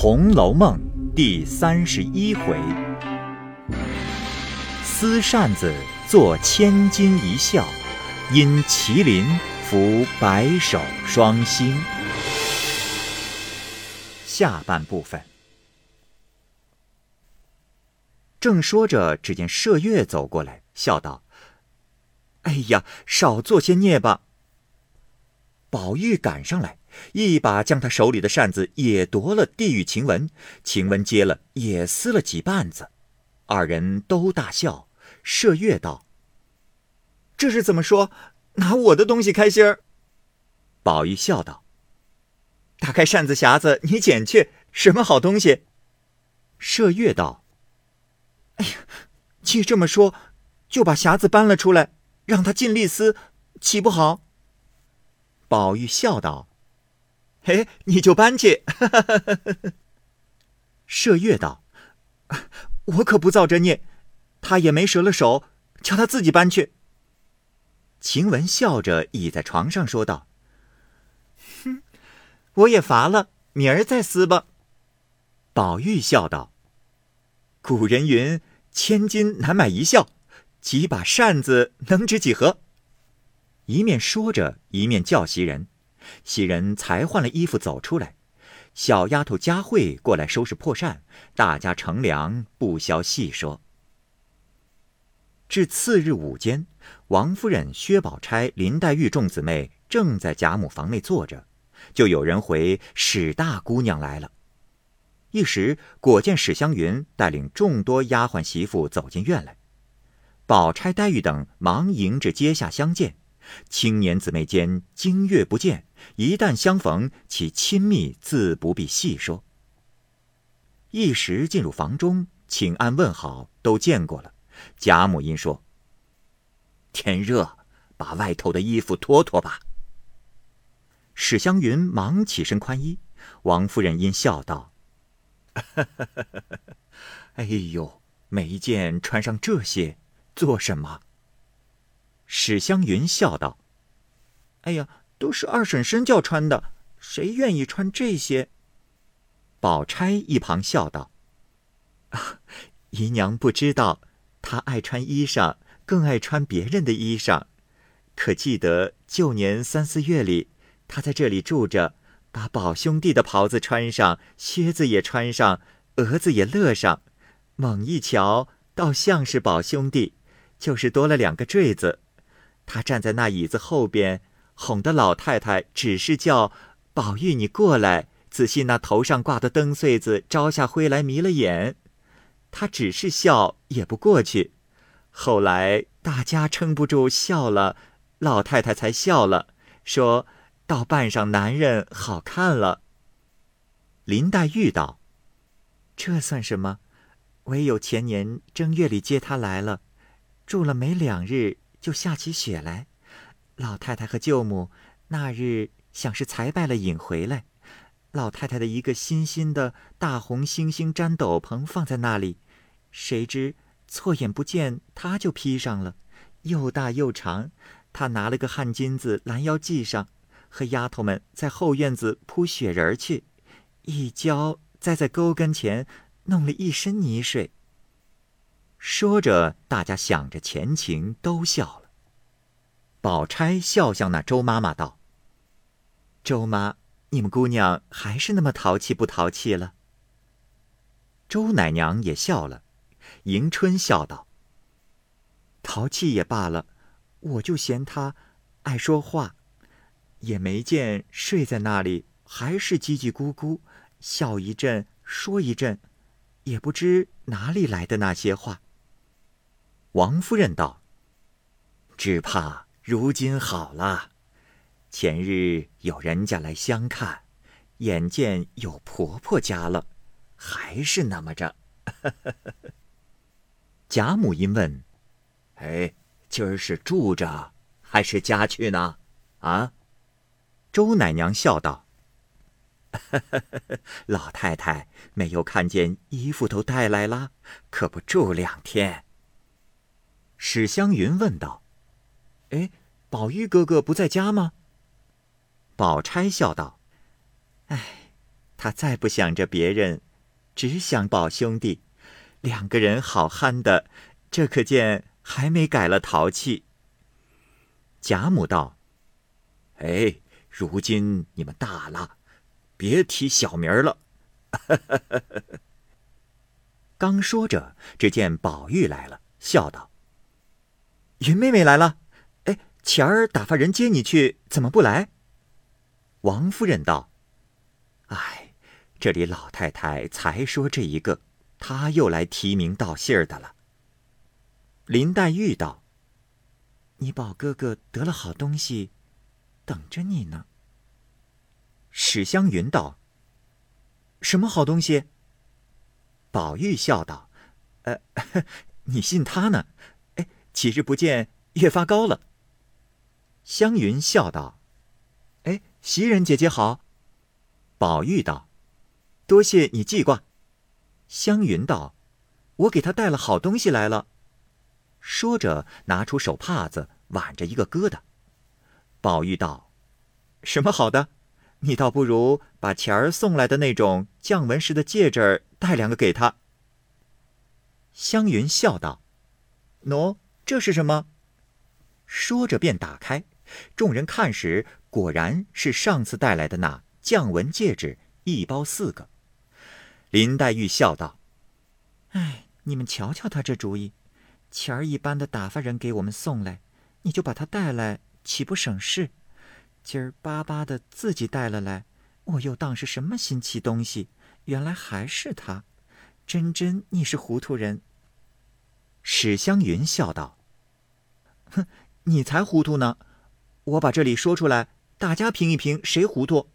红楼梦》第三十一回：撕扇子作千金一笑，因麒麟伏白首双星。下半部分。正说着，只见麝月走过来，笑道：“哎呀，少做些孽吧。”宝玉赶上来，一把将他手里的扇子也夺了，递与晴雯。晴雯接了，也撕了几瓣子。二人都大笑。麝月道：“这是怎么说？拿我的东西开心儿？”宝玉笑道：“打开扇子匣子，你捡去，什么好东西？”麝月道：“哎呀，既这么说，就把匣子搬了出来，让他尽力撕，岂不好？”宝玉笑道：“嘿，你就搬去。”麝月道：“我可不造这孽，他也没折了手，叫他自己搬去。”晴雯笑着倚在床上说道：“哼，我也乏了，明儿再撕吧。”宝玉笑道：“古人云，千金难买一笑，几把扇子能值几何？”一面说着，一面叫袭人。袭人才换了衣服走出来，小丫头佳慧过来收拾破扇，大家乘凉，不消细说。至次日午间，王夫人、薛宝钗、林黛玉众姊妹正在贾母房内坐着，就有人回史大姑娘来了。一时果见史湘云带领众多丫鬟媳妇走进院来，宝钗、黛玉等忙迎着阶下相见。青年姊妹间经月不见，一旦相逢，其亲密自不必细说。一时进入房中，请安问好，都见过了。贾母因说：“天热，把外头的衣服脱脱吧。”史湘云忙起身宽衣。王夫人因笑道：“ 哎呦，没见穿上这些做什么？”史湘云笑道：“哎呀，都是二婶身教穿的，谁愿意穿这些？”宝钗一旁笑道：“啊，姨娘不知道，她爱穿衣裳，更爱穿别人的衣裳。可记得旧年三四月里，她在这里住着，把宝兄弟的袍子穿上，靴子也穿上，蛾子也勒上，猛一瞧，倒像是宝兄弟，就是多了两个坠子。”他站在那椅子后边，哄得老太太只是叫宝玉你过来，仔细那头上挂的灯穗子招下灰来迷了眼。他只是笑，也不过去。后来大家撑不住笑了，老太太才笑了，说到扮上男人好看了。林黛玉道：“这算什么？唯有前年正月里接他来了，住了没两日。”就下起雪来，老太太和舅母那日想是才拜了隐回来，老太太的一个新新的大红星星毡斗篷放在那里，谁知错眼不见，他就披上了，又大又长。他拿了个汗巾子拦腰系上，和丫头们在后院子铺雪人去，一跤栽在沟跟前，弄了一身泥水。说着，大家想着前情，都笑了。宝钗笑向那周妈妈道：“周妈，你们姑娘还是那么淘气不淘气了？”周奶娘也笑了。迎春笑道：“淘气也罢了，我就嫌她爱说话，也没见睡在那里，还是叽叽咕咕，笑一阵，说一阵，也不知哪里来的那些话。”王夫人道：“只怕如今好了。前日有人家来相看，眼见有婆婆家了，还是那么着。”贾母因问：“哎，今儿是住着还是家去呢？”啊？周奶娘笑道：“ 老太太没有看见衣服都带来了，可不住两天。”史湘云问道：“哎，宝玉哥哥不在家吗？”宝钗笑道：“哎，他再不想着别人，只想宝兄弟。两个人好憨的，这可见还没改了淘气。贾母道：“哎，如今你们大了，别提小名了。”刚说着，只见宝玉来了，笑道：“云妹妹来了。哎，前儿打发人接你去，怎么不来？”王夫人道：“哎，这里老太太才说这一个。”他又来提名道姓儿的了。林黛玉道：“你宝哥哥得了好东西，等着你呢。”史湘云道：“什么好东西？”宝玉笑道：“呃，你信他呢？几日不见，越发高了。”湘云笑道：“哎，袭人姐姐好。”宝玉道：“多谢你记挂。”湘云道：“我给他带了好东西来了。”说着，拿出手帕子挽着一个疙瘩。宝玉道：“什么好的？你倒不如把钱儿送来的那种降纹时的戒指带两个给他。”湘云笑道：“喏，这是什么？”说着便打开，众人看时，果然是上次带来的那降纹戒指，一包四个。林黛玉笑道：“哎，你们瞧瞧他这主意，钱儿一般的打发人给我们送来，你就把他带来，岂不省事？今儿巴巴的自己带了来，我又当是什么新奇东西，原来还是他。真真你是糊涂人。”史湘云笑道：“哼，你才糊涂呢！我把这里说出来，大家评一评，谁糊涂？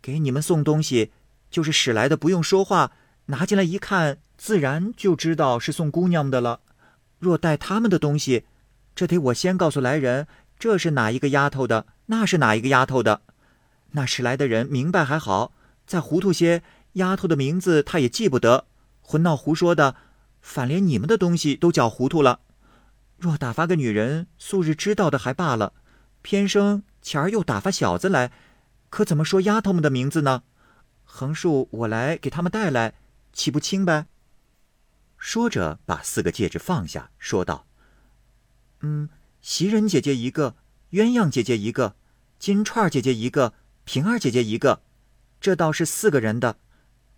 给你们送东西。”就是使来的，不用说话，拿进来一看，自然就知道是送姑娘的了。若带他们的东西，这得我先告诉来人，这是哪一个丫头的，那是哪一个丫头的。那使来的人明白还好，再糊涂些，丫头的名字他也记不得，混闹胡说的，反连你们的东西都搅糊涂了。若打发个女人，素日知道的还罢了，偏生前儿又打发小子来，可怎么说丫头们的名字呢？横竖我来给他们带来，岂不清白？说着，把四个戒指放下，说道：“嗯，袭人姐姐一个，鸳鸯姐姐一个，金钏姐姐一个，平儿姐姐一个，这倒是四个人的。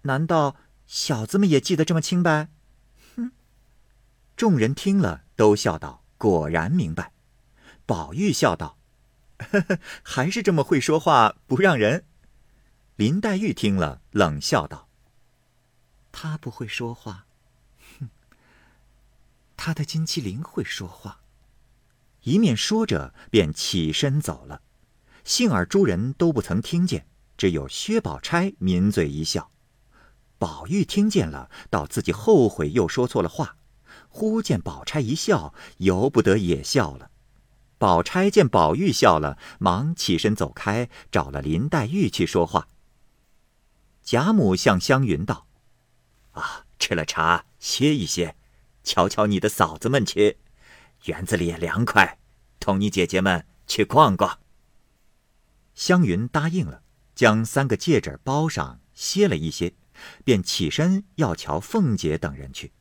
难道小子们也记得这么清白？”哼！众人听了，都笑道：“果然明白。”宝玉笑道：“呵呵，还是这么会说话，不让人。”林黛玉听了，冷笑道：“他不会说话，哼！他的金麒麟会说话。”一面说着，便起身走了。幸而诸人都不曾听见，只有薛宝钗抿嘴一笑。宝玉听见了，道自己后悔又说错了话。忽见宝钗一笑，由不得也笑了。宝钗见宝玉笑了，忙起身走开，找了林黛玉去说话。贾母向湘云道：“啊，吃了茶歇一歇，瞧瞧你的嫂子们去，园子里也凉快，同你姐姐们去逛逛。”湘云答应了，将三个戒指包上，歇了一些，便起身要瞧凤姐等人去。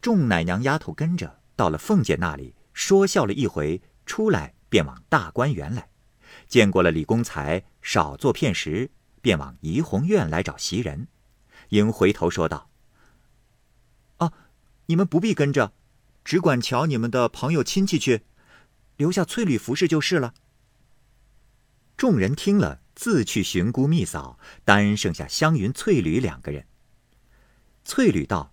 众奶娘丫头跟着到了凤姐那里，说笑了一回，出来便往大观园来，见过了李公才，少做片时。便往怡红院来找袭人，应回头说道：“啊，你们不必跟着，只管瞧你们的朋友亲戚去，留下翠缕服侍就是了。”众人听了，自去寻姑觅嫂，单剩下湘云、翠缕两个人。翠缕道：“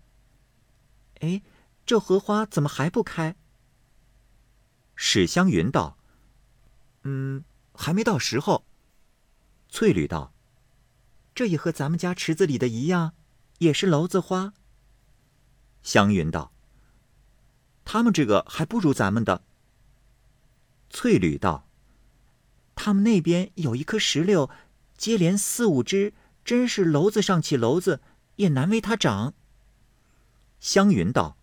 哎，这荷花怎么还不开？”史湘云道：“嗯，还没到时候。”翠缕道。这也和咱们家池子里的一样，也是娄子花。湘云道：“他们这个还不如咱们的。”翠缕道：“他们那边有一棵石榴，接连四五枝，真是篓子上起篓子，也难为它长。”湘云道：“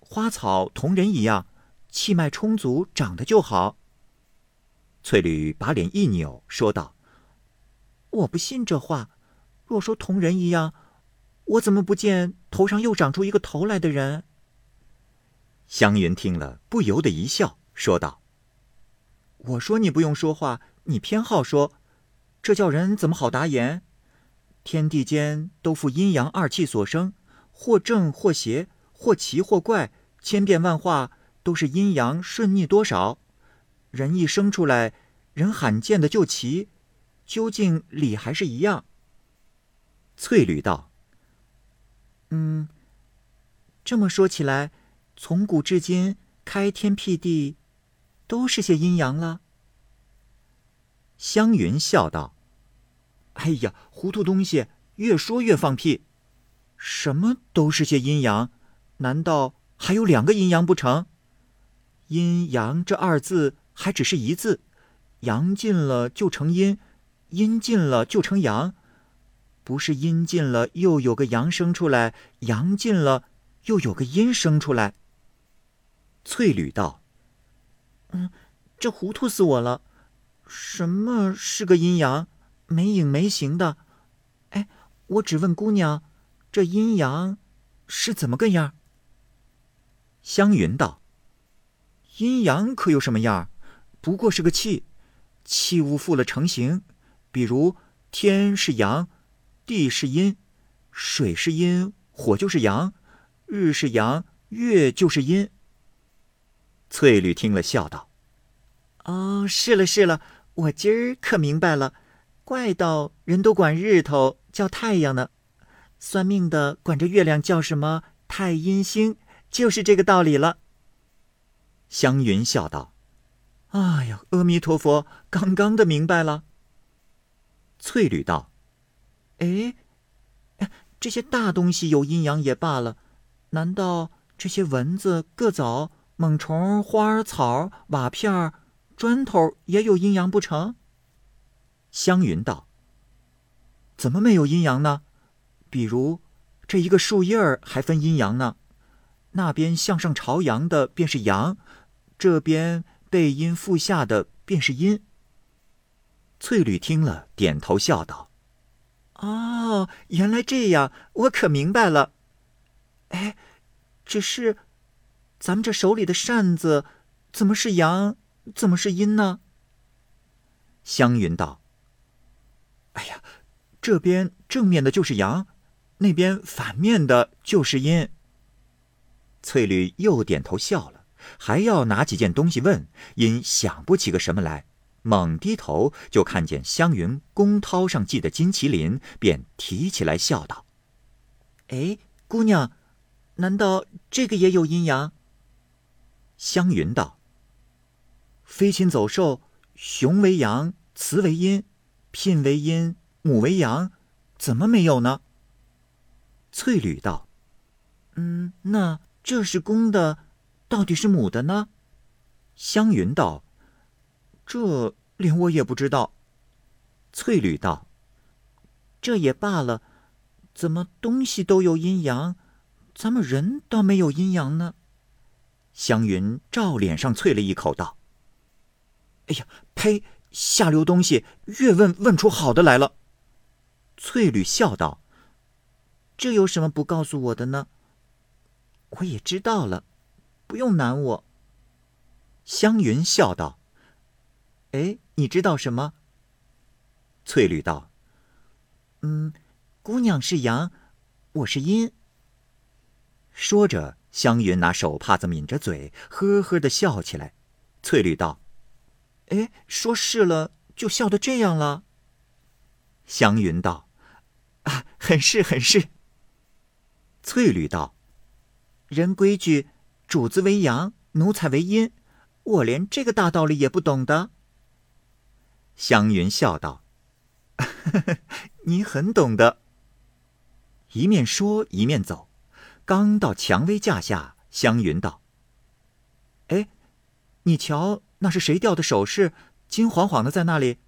花草同人一样，气脉充足，长得就好。”翠缕把脸一扭，说道。我不信这话，若说同人一样，我怎么不见头上又长出一个头来的人？”湘云听了，不由得一笑，说道：“我说你不用说话，你偏好说，这叫人怎么好答言？天地间都负阴阳二气所生，或正或邪，或奇或怪，千变万化，都是阴阳顺逆多少。人一生出来，人罕见的就奇，究竟理还是一样。”翠缕道：“嗯，这么说起来。”从古至今，开天辟地，都是些阴阳了。湘云笑道：“哎呀，糊涂东西，越说越放屁。什么都是些阴阳？难道还有两个阴阳不成？阴阳这二字还只是一字，阳尽了就成阴，阴尽了就成阳，不是阴尽了又有个阳生出来，阳尽了又有个阴生出来。”翠缕道：“嗯，这糊涂死我了！什么是个阴阳？没影没形的。哎，我只问姑娘，这阴阳是怎么个样？”湘云道：“阴阳可有什么样？不过是个气，气物复了成形。比如天是阳，地是阴，水是阴，火就是阳，日是阳，月就是阴。”翠缕听了，笑道：“哦，是了是了，我今儿可明白了。怪道人都管日头叫太阳呢，算命的管这月亮叫什么太阴星，就是这个道理了。”湘云笑道：“哎呀，阿弥陀佛，刚刚的明白了。”翠缕道：“哎，这些大东西有阴阳也罢了，难道这些蚊子、各藻？”猛虫、花草、瓦片、砖头也有阴阳不成？湘云道：“怎么没有阴阳呢？比如这一个树叶儿还分阴阳呢。那边向上朝阳的便是阳，这边背阴腹下的便是阴。”翠缕听了，点头笑道：“哦，原来这样，我可明白了。哎，只是……”咱们这手里的扇子，怎么是阳，怎么是阴呢？湘云道：“哎呀，这边正面的就是阳，那边反面的就是阴。”翠缕又点头笑了，还要拿几件东西问，因想不起个什么来，猛低头就看见湘云公涛上系的金麒麟，便提起来笑道：“哎，姑娘，难道这个也有阴阳？”湘云道：“飞禽走兽，雄为阳，雌为阴，聘为阴，母为阳，怎么没有呢？”翠缕道：“嗯，那这是公的，到底是母的呢？”湘云道：“这连我也不知道。”翠缕道：“这也罢了，怎么东西都有阴阳，咱们人倒没有阴阳呢？”湘云照脸上啐了一口，道：“哎呀，呸！下流东西，越问问出好的来了。”翠缕笑道：“这有什么不告诉我的呢？我也知道了，不用难我。”湘云笑道：“哎，你知道什么？”翠缕道：“嗯，姑娘是阳，我是阴。”说着。湘云拿手帕子抿着嘴，呵呵的笑起来。翠缕道：“哎，说是了，就笑得这样了。”湘云道：“啊，很是很是。”翠缕道：“人规矩，主子为阳，奴才为阴，我连这个大道理也不懂的。”湘云笑道：“ 你很懂得。”一面说一面走。刚到蔷薇架下，湘云道：“哎，你瞧，那是谁掉的首饰？金晃晃的在那里。”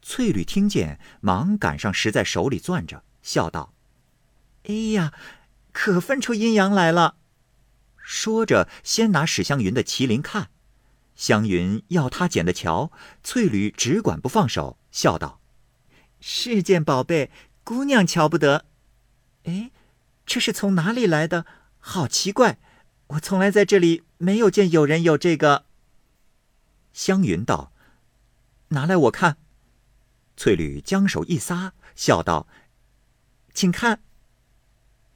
翠缕听见，忙赶上，拾在手里攥着，笑道：“哎呀，可分出阴阳来了。”说着，先拿史湘云的麒麟看，湘云要他捡的瞧，翠缕只管不放手，笑道：“是件宝贝，姑娘瞧不得。哎，这是从哪里来的？好奇怪，我从来在这里没有见有人有这个。湘云道：“拿来我看。”翠缕将手一撒，笑道：“请看。”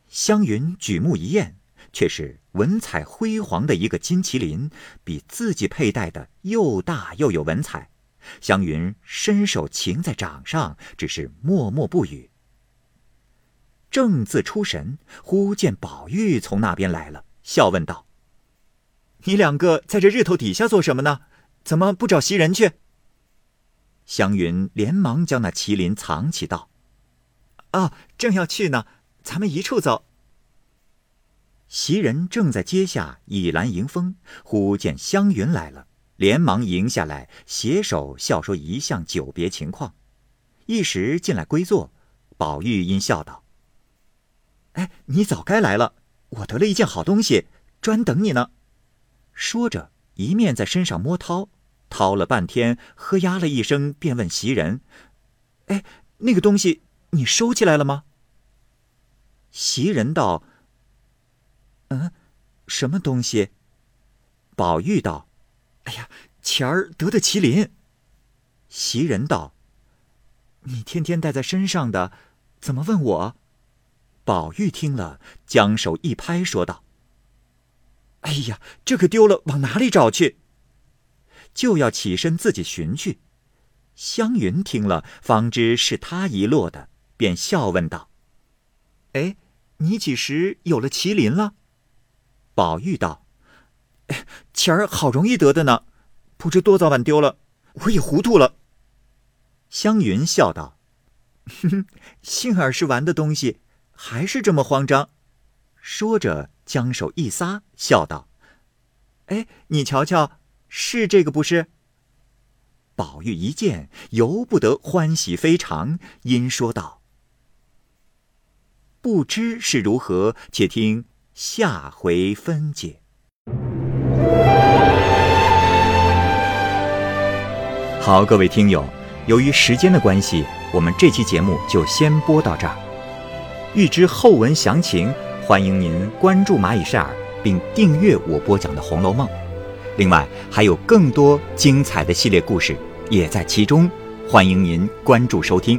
湘云举目一验，却是文采辉煌的一个金麒麟，比自己佩戴的又大又有文采。湘云伸手擎在掌上，只是默默不语。正自出神，忽见宝玉从那边来了，笑问道：“你两个在这日头底下做什么呢？怎么不找袭人去？”湘云连忙将那麒麟藏起，道：“啊，正要去呢，咱们一处走。”袭人正在阶下倚栏迎风，忽见湘云来了。连忙迎下来，携手笑说一向久别情况，一时进来归坐。宝玉因笑道：“哎，你早该来了，我得了一件好东西，专等你呢。”说着，一面在身上摸掏，掏了半天，呵呀了一声，便问袭人：“哎，那个东西你收起来了吗？”袭人道：“嗯，什么东西？”宝玉道。哎呀，前儿得的麒麟。袭人道：“你天天带在身上的，怎么问我？”宝玉听了，将手一拍，说道：“哎呀，这可丢了，往哪里找去？”就要起身自己寻去。湘云听了，方知是他遗落的，便笑问道：“哎，你几时有了麒麟了？”宝玉道。钱儿好容易得的呢，不知多早晚丢了，我也糊涂了。湘云笑道：“哼哼，幸而是玩的东西，还是这么慌张。”说着，将手一撒，笑道：“哎，你瞧瞧，是这个不是？”宝玉一见，由不得欢喜非常，因说道：“不知是如何，且听下回分解。”好，各位听友，由于时间的关系，我们这期节目就先播到这儿。欲知后文详情，欢迎您关注蚂蚁晒尔，并订阅我播讲的《红楼梦》。另外，还有更多精彩的系列故事也在其中，欢迎您关注收听。